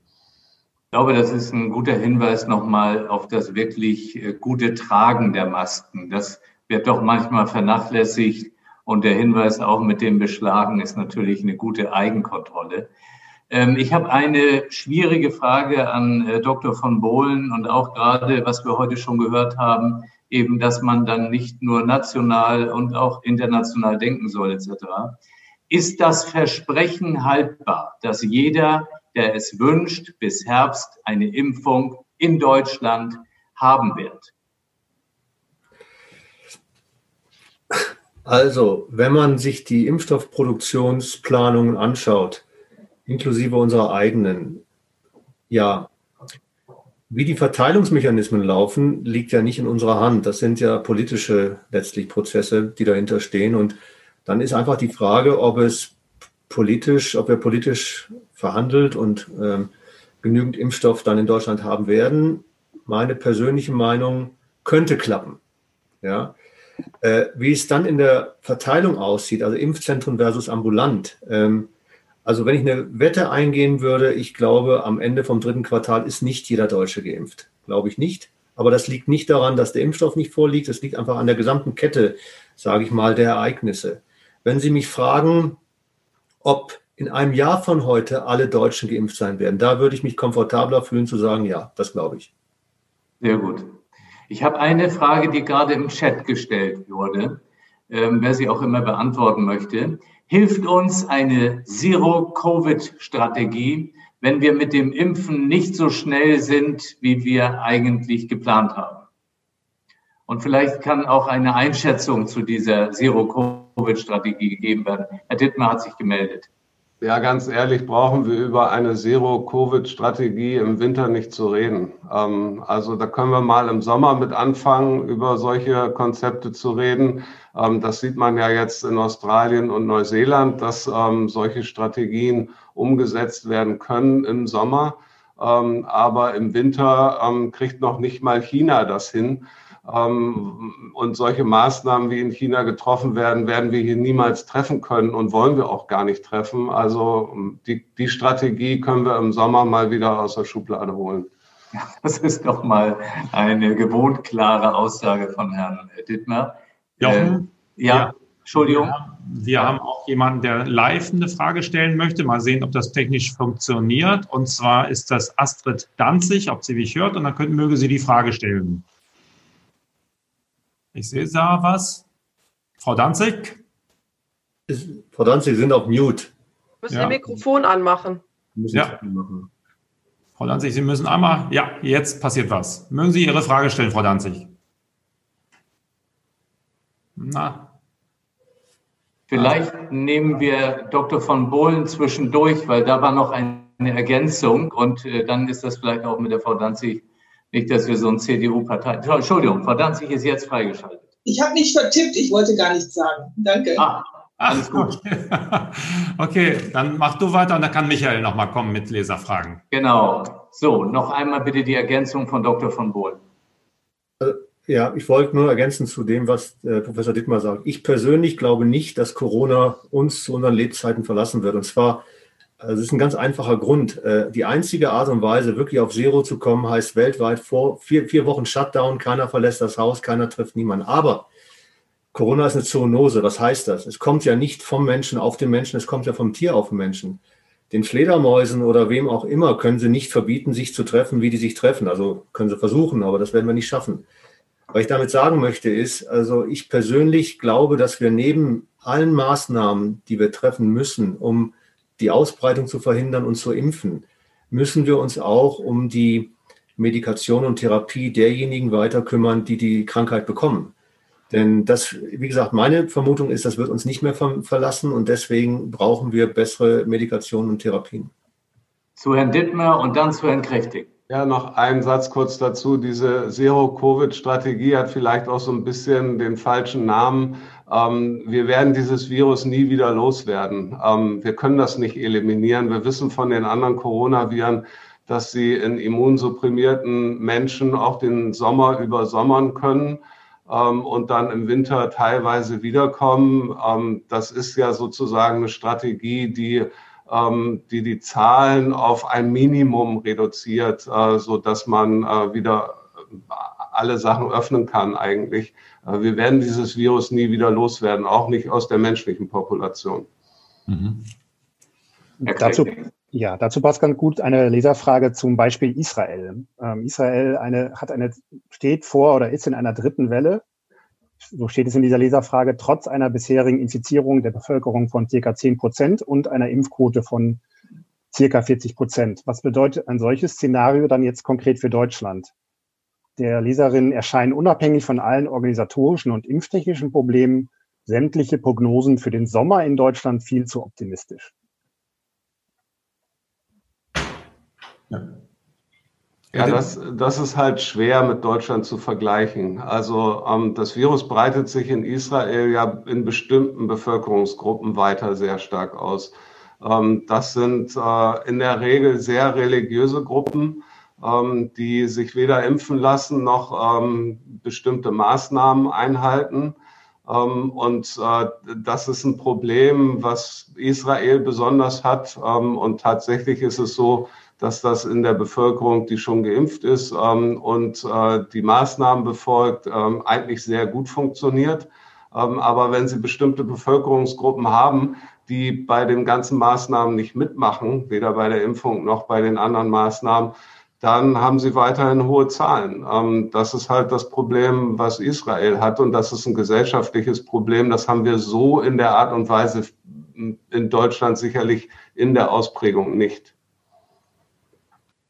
Ich glaube, das ist ein guter Hinweis nochmal auf das wirklich äh, gute Tragen der Masken. Das wird doch manchmal vernachlässigt. Und der Hinweis auch mit dem Beschlagen ist natürlich eine gute Eigenkontrolle. Ähm, ich habe eine schwierige Frage an äh, Dr. von Bohlen und auch gerade, was wir heute schon gehört haben, eben, dass man dann nicht nur national und auch international denken soll, etc. Ist das Versprechen haltbar, dass jeder, der es wünscht, bis Herbst eine Impfung in Deutschland haben wird? Also, wenn man sich die Impfstoffproduktionsplanungen anschaut, inklusive unserer eigenen, ja, wie die Verteilungsmechanismen laufen, liegt ja nicht in unserer Hand. Das sind ja politische letztlich Prozesse, die dahinter stehen. Und dann ist einfach die Frage, ob es politisch, ob wir politisch verhandelt und ähm, genügend Impfstoff dann in Deutschland haben werden. Meine persönliche Meinung könnte klappen. Ja. Äh, wie es dann in der Verteilung aussieht, also Impfzentren versus ambulant, ähm, also wenn ich eine Wette eingehen würde, ich glaube, am Ende vom dritten Quartal ist nicht jeder Deutsche geimpft. Glaube ich nicht. Aber das liegt nicht daran, dass der Impfstoff nicht vorliegt. Es liegt einfach an der gesamten Kette, sage ich mal, der Ereignisse. Wenn Sie mich fragen, ob in einem Jahr von heute alle Deutschen geimpft sein werden, da würde ich mich komfortabler fühlen zu sagen, ja, das glaube ich. Sehr gut. Ich habe eine Frage, die gerade im Chat gestellt wurde, ähm, wer sie auch immer beantworten möchte hilft uns eine Zero-Covid-Strategie, wenn wir mit dem Impfen nicht so schnell sind, wie wir eigentlich geplant haben. Und vielleicht kann auch eine Einschätzung zu dieser Zero-Covid-Strategie gegeben werden. Herr Dittmar hat sich gemeldet. Ja, ganz ehrlich, brauchen wir über eine Zero-Covid-Strategie im Winter nicht zu reden. Ähm, also da können wir mal im Sommer mit anfangen, über solche Konzepte zu reden. Ähm, das sieht man ja jetzt in Australien und Neuseeland, dass ähm, solche Strategien umgesetzt werden können im Sommer. aber im Winter kriegt noch nicht mal China das hin. Ähm, und solche Maßnahmen, wie in China getroffen werden, werden wir hier niemals treffen können und wollen wir auch gar nicht treffen. Also die, die Strategie können wir im Sommer mal wieder aus der Schublade holen. Das ist doch mal eine gewohnt klare Aussage von Herrn Dittmer. Jochen, äh, ja, ja, Entschuldigung. Wir, wir haben auch jemanden, der live eine Frage stellen möchte. Mal sehen, ob das technisch funktioniert. Und zwar ist das Astrid Danzig, ob sie mich hört. Und dann könnten, möge sie die Frage stellen. Ich sehe da was. Frau Danzig? Ist, Frau Danzig, Sie sind auf Mute. Müssen ja. Ihr Mikrofon anmachen. Ja. Frau Danzig, Sie müssen einmal, ja, jetzt passiert was. Mögen Sie Ihre Frage stellen, Frau Danzig? Na. Vielleicht also. nehmen wir Dr. von Bohlen zwischendurch, weil da war noch eine Ergänzung und äh, dann ist das vielleicht auch mit der Frau Danzig nicht, dass wir so ein CDU-Partei. Entschuldigung, Frau Danzig ist jetzt freigeschaltet. Ich habe nicht vertippt, ich wollte gar nichts sagen. Danke. Ah, alles gut. *laughs* Okay. dann mach du weiter und dann kann Michael nochmal kommen mit Leserfragen. Genau. So, noch einmal bitte die Ergänzung von Dr. von Bohl. Äh, ja, ich wollte nur ergänzen zu dem, was äh, Professor Dittmar sagt. Ich persönlich glaube nicht, dass Corona uns zu unseren Lebzeiten verlassen wird. Und zwar also das ist ein ganz einfacher Grund. Äh, die einzige Art und Weise, wirklich auf Zero zu kommen, heißt weltweit vor vier, vier Wochen Shutdown, keiner verlässt das Haus, keiner trifft niemanden. Aber Corona ist eine Zoonose. Was heißt das? Es kommt ja nicht vom Menschen auf den Menschen, es kommt ja vom Tier auf den Menschen. Den Fledermäusen oder wem auch immer können sie nicht verbieten, sich zu treffen, wie die sich treffen. Also können sie versuchen, aber das werden wir nicht schaffen. Was ich damit sagen möchte ist, also ich persönlich glaube, dass wir neben allen Maßnahmen, die wir treffen müssen, um die Ausbreitung zu verhindern und zu impfen, müssen wir uns auch um die Medikation und Therapie derjenigen weiter kümmern, die die Krankheit bekommen. Denn das, wie gesagt, meine Vermutung ist, das wird uns nicht mehr verlassen und deswegen brauchen wir bessere Medikationen und Therapien. Zu Herrn Dittmer und dann zu Herrn Kräftig. Ja, noch einen Satz kurz dazu. Diese Zero-Covid-Strategie hat vielleicht auch so ein bisschen den falschen Namen. Ähm, wir werden dieses Virus nie wieder loswerden. Ähm, wir können das nicht eliminieren. Wir wissen von den anderen Coronaviren, dass sie in immunsupprimierten Menschen auch den Sommer übersommern können. ähm, und dann im Winter teilweise wiederkommen. Ähm, das ist ja sozusagen eine Strategie, die die die Zahlen auf ein Minimum reduziert, äh, so dass man äh, wieder alle Sachen öffnen kann eigentlich. Äh, wir werden dieses Virus nie wieder loswerden, auch nicht aus der menschlichen Population. Mhm. Dazu, ja, dazu passt ganz gut eine Leserfrage zum Beispiel Israel. Ähm, Israel eine, hat eine, steht vor oder ist in einer dritten Welle. So steht es in dieser Leserfrage, trotz einer bisherigen Infizierung der Bevölkerung von circa 10 Prozent und einer Impfquote von circa 40 Prozent. Was bedeutet ein solches Szenario dann jetzt konkret für Deutschland? Der Leserin erscheinen unabhängig von allen organisatorischen und impftechnischen Problemen sämtliche Prognosen für den Sommer in Deutschland viel zu optimistisch. Ja. Ja, das, das ist halt schwer mit Deutschland zu vergleichen. Also ähm, das Virus breitet sich in Israel ja in bestimmten Bevölkerungsgruppen weiter sehr stark aus. Ähm, das sind äh, in der Regel sehr religiöse Gruppen, ähm, die sich weder impfen lassen noch ähm, bestimmte Maßnahmen einhalten. Ähm, und äh, das ist ein Problem, was Israel besonders hat. Ähm, und tatsächlich ist es so, dass das in der Bevölkerung, die schon geimpft ist ähm, und äh, die Maßnahmen befolgt, ähm, eigentlich sehr gut funktioniert. Ähm, aber wenn Sie bestimmte Bevölkerungsgruppen haben, die bei den ganzen Maßnahmen nicht mitmachen, weder bei der Impfung noch bei den anderen Maßnahmen, dann haben sie weiterhin hohe Zahlen. Ähm, das ist halt das Problem, was Israel hat und das ist ein gesellschaftliches Problem. Das haben wir so in der Art und Weise in Deutschland sicherlich in der Ausprägung nicht.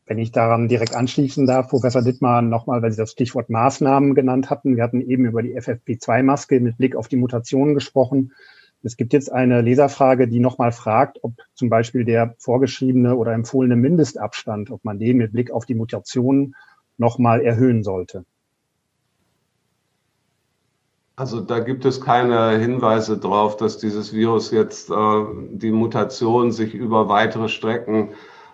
Wenn ich daran direkt anschließen darf, Professor Dittmann, nochmal, weil Sie das Stichwort Maßnahmen genannt hatten. Wir hatten eben über die FFP2-Maske mit Blick auf die Mutationen gesprochen. Es gibt jetzt eine Leserfrage, die nochmal fragt, ob zum Beispiel der vorgeschriebene oder empfohlene Mindestabstand, ob man den mit Blick auf die Mutationen nochmal erhöhen sollte. Also da gibt es keine Hinweise darauf, dass dieses Virus jetzt äh, die Mutation sich über weitere Strecken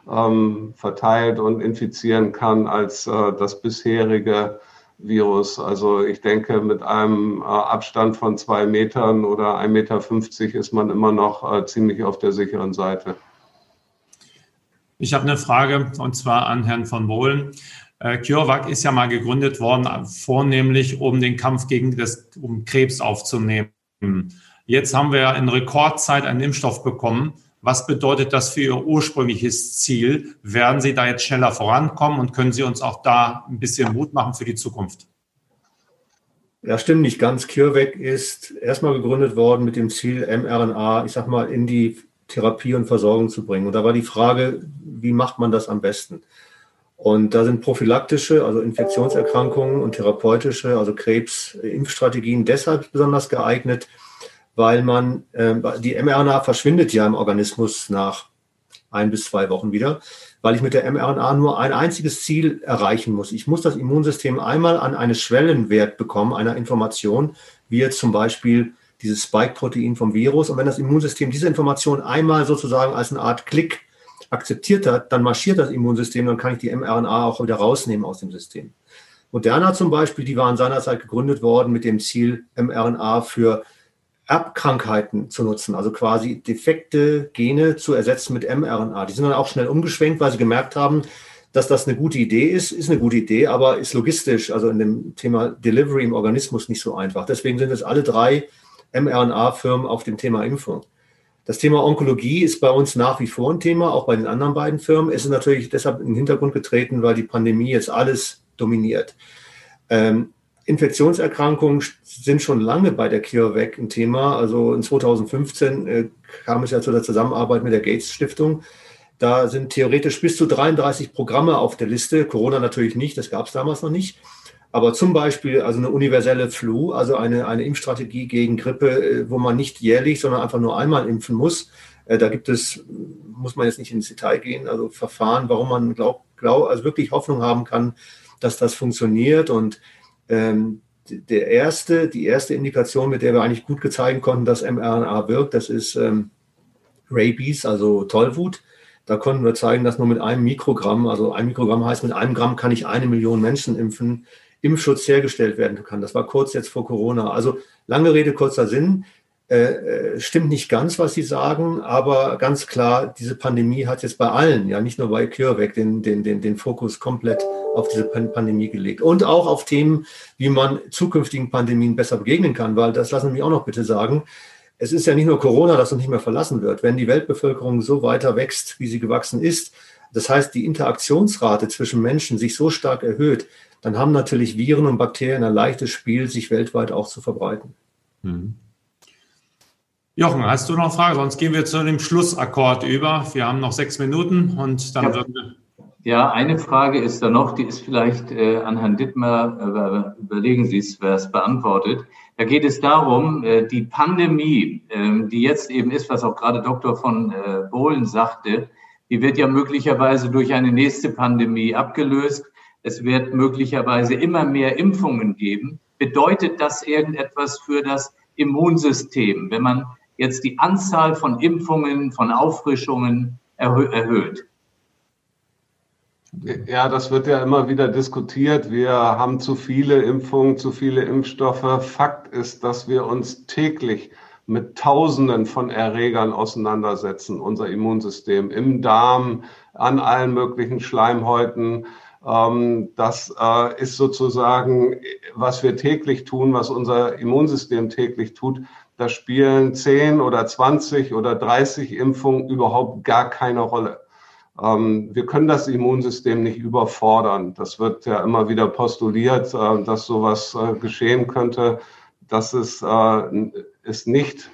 ähm, verteilt und infizieren kann als äh, das bisherige Virus. Also ich denke, mit einem äh, Abstand von zwei Metern oder 1,50 Meter ist man immer noch äh, ziemlich auf der sicheren Seite. Ich habe eine Frage und zwar an Herrn von Bohlen. Äh, CureVac ist ja mal gegründet worden, vornehmlich um den Kampf gegen das, um Krebs aufzunehmen. Jetzt haben wir in Rekordzeit einen Impfstoff bekommen. Was bedeutet das für Ihr ursprüngliches Ziel? Werden Sie da jetzt schneller vorankommen und können Sie uns auch da ein bisschen Mut machen für die Zukunft? Ja, stimmt nicht ganz. CureVac ist erstmal gegründet worden mit dem Ziel, mRNA, ich sag mal, in die Therapie und Versorgung zu bringen. Und da war die Frage, wie macht man das am besten? Und da sind prophylaktische, also Infektionserkrankungen und therapeutische, also Krebs-Impfstrategien deshalb besonders geeignet, weil man, äh, die mRNA verschwindet ja im Organismus nach ein bis zwei Wochen wieder, weil ich mit der mRNA nur ein einziges Ziel erreichen muss. Ich muss das Immunsystem einmal an einen Schwellenwert bekommen, einer Information, wie jetzt zum Beispiel dieses Spike-Protein vom Virus. Und wenn das Immunsystem diese Information einmal sozusagen als eine Art Klick akzeptiert hat, dann marschiert das Immunsystem, dann kann ich die mRNA auch wieder rausnehmen aus dem System. Moderna zum Beispiel, die waren seinerzeit gegründet worden mit dem Ziel, mRNA für Erbkrankheiten zu nutzen, also quasi defekte Gene zu ersetzen mit mRNA. Die sind dann auch schnell umgeschwenkt, weil sie gemerkt haben, dass das eine gute Idee ist, ist eine gute Idee, aber ist logistisch, also in dem Thema Delivery im Organismus nicht so einfach. Deswegen sind es alle drei mRNA-Firmen auf dem Thema Impfung. Das Thema Onkologie ist bei uns nach wie vor ein Thema, auch bei den anderen beiden Firmen. Es ist natürlich deshalb in den Hintergrund getreten, weil die Pandemie jetzt alles dominiert. Ähm, Infektionserkrankungen sind schon lange bei der CureVac ein Thema. Also in 2015 äh, kam es ja zu der Zusammenarbeit mit der Gates Stiftung. Da sind theoretisch bis zu 33 Programme auf der Liste. Corona natürlich nicht, das gab es damals noch nicht. Aber zum Beispiel also eine universelle Flu, also eine, eine Impfstrategie gegen Grippe, äh, wo man nicht jährlich, sondern einfach nur einmal impfen muss. Äh, da gibt es, muss man jetzt nicht ins Detail gehen, also Verfahren, warum man glaub, glaub, also wirklich Hoffnung haben kann, dass das funktioniert. Und ähm, der erste, die erste Indikation, mit der wir eigentlich gut gezeigen konnten, dass mRNA wirkt, das ist ähm, Rabies, also Tollwut. Da konnten wir zeigen, dass nur mit einem Mikrogramm, also ein Mikrogramm heißt, mit einem Gramm kann ich eine Million Menschen impfen Impfschutz hergestellt werden kann. Das war kurz jetzt vor Corona. Also lange Rede, kurzer Sinn. Äh, äh, stimmt nicht ganz, was Sie sagen, aber ganz klar, diese Pandemie hat jetzt bei allen, ja nicht nur bei CureVac, den, den, den, den Fokus komplett auf diese Pandemie gelegt. Und auch auf Themen, wie man zukünftigen Pandemien besser begegnen kann, weil das lassen Sie mich auch noch bitte sagen. Es ist ja nicht nur Corona, das uns nicht mehr verlassen wird. Wenn die Weltbevölkerung so weiter wächst, wie sie gewachsen ist, das heißt, die Interaktionsrate zwischen Menschen sich so stark erhöht, dann haben natürlich Viren und Bakterien ein leichtes Spiel, sich weltweit auch zu verbreiten. Mhm. Jochen, hast du noch eine Frage? Sonst gehen wir zu dem Schlussakkord über. Wir haben noch sechs Minuten und dann ja. würden wir. Ja, eine Frage ist da noch, die ist vielleicht äh, an Herrn Dittmer, äh, überlegen Sie es, wer es beantwortet. Da geht es darum, äh, die Pandemie, äh, die jetzt eben ist, was auch gerade Dr. von äh, Bohlen sagte, die wird ja möglicherweise durch eine nächste Pandemie abgelöst. Es wird möglicherweise immer mehr Impfungen geben. Bedeutet das irgendetwas für das Immunsystem, wenn man jetzt die Anzahl von Impfungen, von Auffrischungen erhö erhöht? Ja, das wird ja immer wieder diskutiert. Wir haben zu viele Impfungen, zu viele Impfstoffe. Fakt ist, dass wir uns täglich mit Tausenden von Erregern auseinandersetzen, unser Immunsystem im Darm, an allen möglichen Schleimhäuten. Ähm, das äh, ist sozusagen, was wir täglich tun, was unser Immunsystem täglich tut. Da spielen 10 oder 20 oder 30 Impfungen überhaupt gar keine Rolle. Ähm, wir können das Immunsystem nicht überfordern. Das wird ja immer wieder postuliert, äh, dass sowas äh, geschehen könnte. Das ist, äh, ist nicht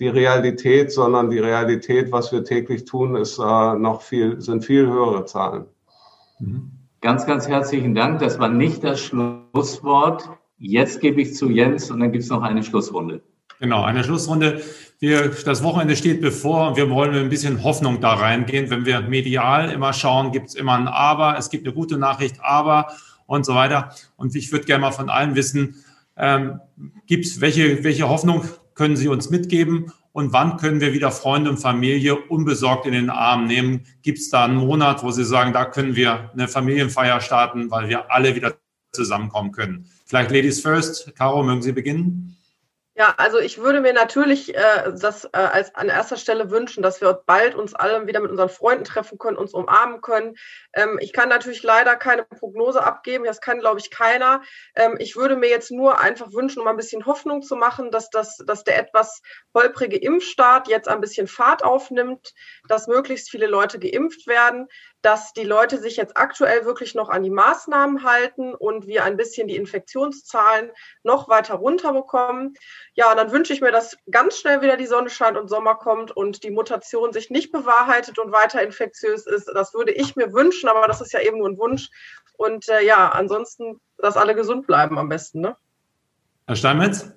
die Realität, sondern die Realität, was wir täglich tun, ist noch viel, sind viel höhere Zahlen. Mhm. Ganz, ganz herzlichen Dank. Das war nicht das Schlusswort. Jetzt gebe ich zu Jens und dann gibt es noch eine Schlussrunde. Genau, eine Schlussrunde. Wir, das Wochenende steht bevor und wir wollen ein bisschen Hoffnung da reingehen. Wenn wir medial immer schauen, gibt es immer ein Aber, es gibt eine gute Nachricht, aber und so weiter. Und ich würde gerne mal von allen wissen, ähm, gibt's welche, welche Hoffnung können Sie uns mitgeben und wann können wir wieder Freunde und Familie unbesorgt in den Arm nehmen? Gibt es da einen Monat, wo Sie sagen, da können wir eine Familienfeier starten, weil wir alle wieder zusammenkommen können? Vielleicht Ladies First. Caro, mögen Sie beginnen? Ja, also ich würde mir natürlich äh, das äh, als an erster Stelle wünschen, dass wir bald uns alle wieder mit unseren Freunden treffen können, uns umarmen können. Ähm, ich kann natürlich leider keine Prognose abgeben, das kann, glaube ich, keiner. Ähm, ich würde mir jetzt nur einfach wünschen, um ein bisschen Hoffnung zu machen, dass, das, dass der etwas holprige Impfstart jetzt ein bisschen Fahrt aufnimmt, dass möglichst viele Leute geimpft werden, dass die Leute sich jetzt aktuell wirklich noch an die Maßnahmen halten und wir ein bisschen die Infektionszahlen noch weiter runterbekommen. Ja, und dann wünsche ich mir, dass ganz schnell wieder die Sonne scheint und Sommer kommt und die Mutation sich nicht bewahrheitet und weiter infektiös ist. Das würde ich mir wünschen, aber das ist ja eben nur ein Wunsch. Und äh, ja, ansonsten, dass alle gesund bleiben am besten. Ne? Herr Steinmetz?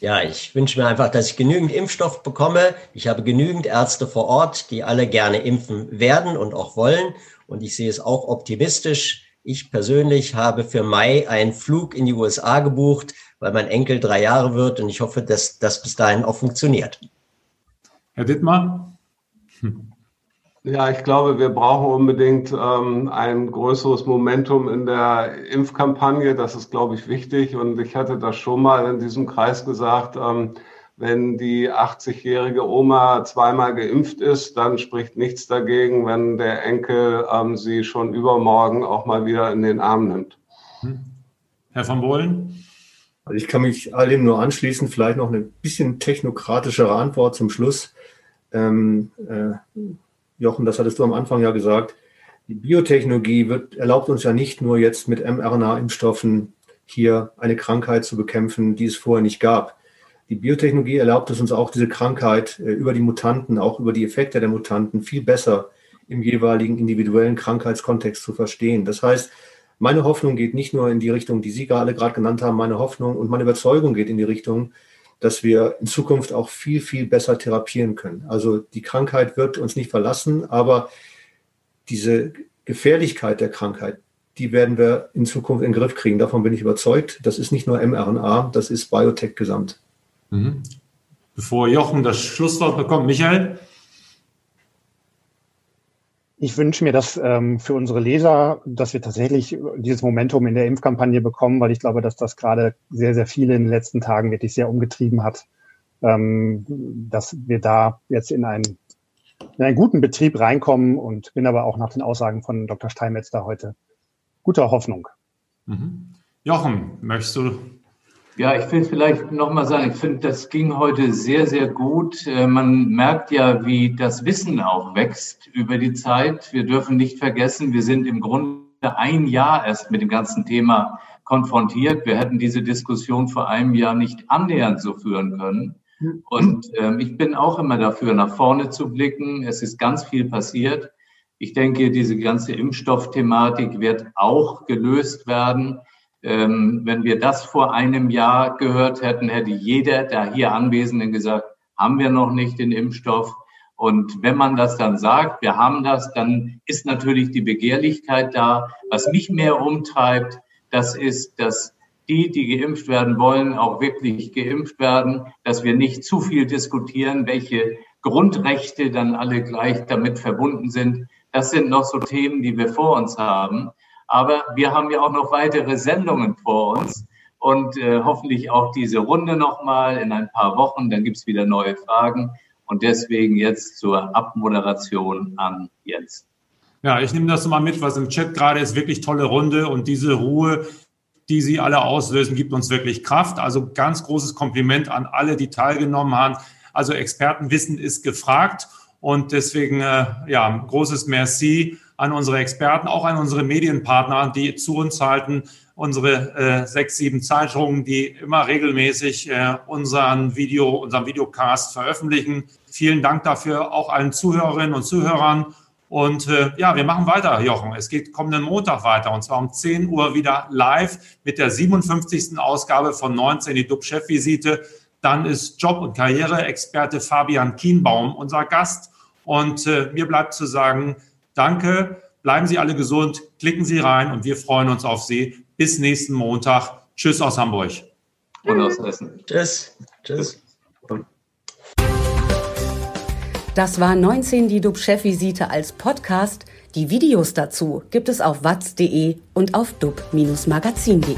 Ja, ich wünsche mir einfach, dass ich genügend Impfstoff bekomme. Ich habe genügend Ärzte vor Ort, die alle gerne impfen werden und auch wollen. Und ich sehe es auch optimistisch. Ich persönlich habe für Mai einen Flug in die USA gebucht, weil mein Enkel drei Jahre wird und ich hoffe, dass das bis dahin auch funktioniert. Herr Dittmar? Hm. *laughs* Ja, ich glaube, wir brauchen unbedingt ähm, ein größeres Momentum in der Impfkampagne. Das ist, glaube ich, wichtig. Und ich hatte das schon mal in diesem Kreis gesagt, ähm, wenn die 80-jährige Oma zweimal geimpft ist, dann spricht nichts dagegen, wenn der Enkel ähm, sie schon übermorgen auch mal wieder in den Arm nimmt. Hm. Herr van Bohlen? Also ich kann mich all dem nur anschließen. Vielleicht noch eine bisschen technokratischere Antwort zum Schluss. Ähm, äh, Jochen, das hattest du am Anfang ja gesagt, die Biotechnologie wird, erlaubt uns ja nicht nur jetzt mit mRNA-Impfstoffen hier eine Krankheit zu bekämpfen, die es vorher nicht gab. Die Biotechnologie erlaubt es uns auch, diese Krankheit äh, über die Mutanten, auch über die Effekte der Mutanten viel besser im jeweiligen individuellen Krankheitskontext zu verstehen. Das heißt, meine Hoffnung geht nicht nur in die Richtung, die Sie alle gerade genannt haben, meine Hoffnung und meine Überzeugung geht in die Richtung, dass wir in Zukunft auch viel, viel besser therapieren können. Also die Krankheit wird uns nicht verlassen, aber diese Gefährlichkeit der Krankheit, die werden wir in Zukunft in den Griff kriegen. Davon bin ich überzeugt. Das ist nicht nur mRNA, das ist Biotech gesamt. Mhm. Bevor Jochen das Schlusswort bekommt, Michael? Ich wünsche mir das ähm, für unsere Leser, dass wir tatsächlich dieses Momentum in der Impfkampagne bekommen, weil ich glaube, dass das gerade sehr, sehr viele in den letzten Tagen wirklich sehr umgetrieben hat, ähm, dass wir da jetzt in einen, in einen guten Betrieb reinkommen und bin aber auch nach den Aussagen von Dr. Steinmetz da heute guter Hoffnung. Mhm. Jochen, möchtest du ja, ich will vielleicht nochmal sagen, ich finde, das ging heute sehr, sehr gut. Äh, man merkt ja, wie das Wissen auch wächst über die Zeit. Wir dürfen nicht vergessen, wir sind im Grunde ein Jahr erst mit dem ganzen Thema konfrontiert. Wir hätten diese Diskussion vor einem Jahr nicht annähernd so führen können. Und ähm, ich bin auch immer dafür, nach vorne zu blicken. Es ist ganz viel passiert. Ich denke, diese ganze Impfstoffthematik wird auch gelöst werden. Ähm, wenn wir das vor einem Jahr gehört hätten, hätte jeder der hier Anwesenden gesagt, haben wir noch nicht den Impfstoff. Und wenn man das dann sagt, wir haben das, dann ist natürlich die Begehrlichkeit da. Was mich mehr umtreibt, das ist, dass die, die geimpft werden wollen, auch wirklich geimpft werden, dass wir nicht zu viel diskutieren, welche Grundrechte dann alle gleich damit verbunden sind. Das sind noch so Themen, die wir vor uns haben. Aber wir haben ja auch noch weitere Sendungen vor uns und äh, hoffentlich auch diese Runde nochmal in ein paar Wochen. Dann gibt's wieder neue Fragen. Und deswegen jetzt zur Abmoderation an Jens. Ja, ich nehme das mal mit, was im Chat gerade ist. Wirklich tolle Runde und diese Ruhe, die Sie alle auslösen, gibt uns wirklich Kraft. Also ganz großes Kompliment an alle, die teilgenommen haben. Also Expertenwissen ist gefragt und deswegen äh, ja großes Merci an unsere Experten, auch an unsere Medienpartner, die zu uns halten, unsere äh, sechs, sieben Zeitungen, die immer regelmäßig äh, unseren Video, unseren Videocast veröffentlichen. Vielen Dank dafür auch allen Zuhörerinnen und Zuhörern. Und äh, ja, wir machen weiter, Jochen. Es geht kommenden Montag weiter und zwar um 10 Uhr wieder live mit der 57. Ausgabe von 19, die DUB-Chefvisite. Dann ist Job- und Karriereexperte Fabian Kienbaum unser Gast. Und äh, mir bleibt zu sagen, Danke, bleiben Sie alle gesund, klicken Sie rein und wir freuen uns auf Sie. Bis nächsten Montag. Tschüss aus Hamburg. Und aus Essen. Tschüss. Tschüss. Das war 19 die DUB-Chefvisite als Podcast. Die Videos dazu gibt es auf watz.de und auf dub-magazin.de.